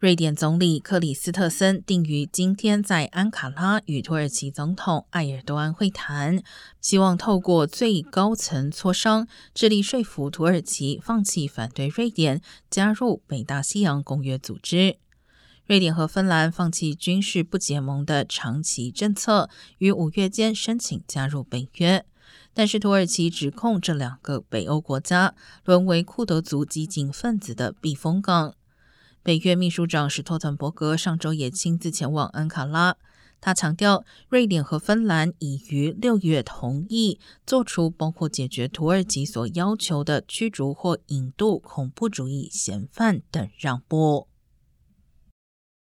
瑞典总理克里斯特森定于今天在安卡拉与土耳其总统埃尔多安会谈，希望透过最高层磋商，致力说服土耳其放弃反对瑞典加入北大西洋公约组织。瑞典和芬兰放弃军事不结盟的长期政策，于五月间申请加入北约，但是土耳其指控这两个北欧国家沦为库德族激进分子的避风港。北约秘书长史托滕伯格上周也亲自前往安卡拉。他强调，瑞典和芬兰已于六月同意做出包括解决土耳其所要求的驱逐或引渡恐怖主义嫌犯等让步。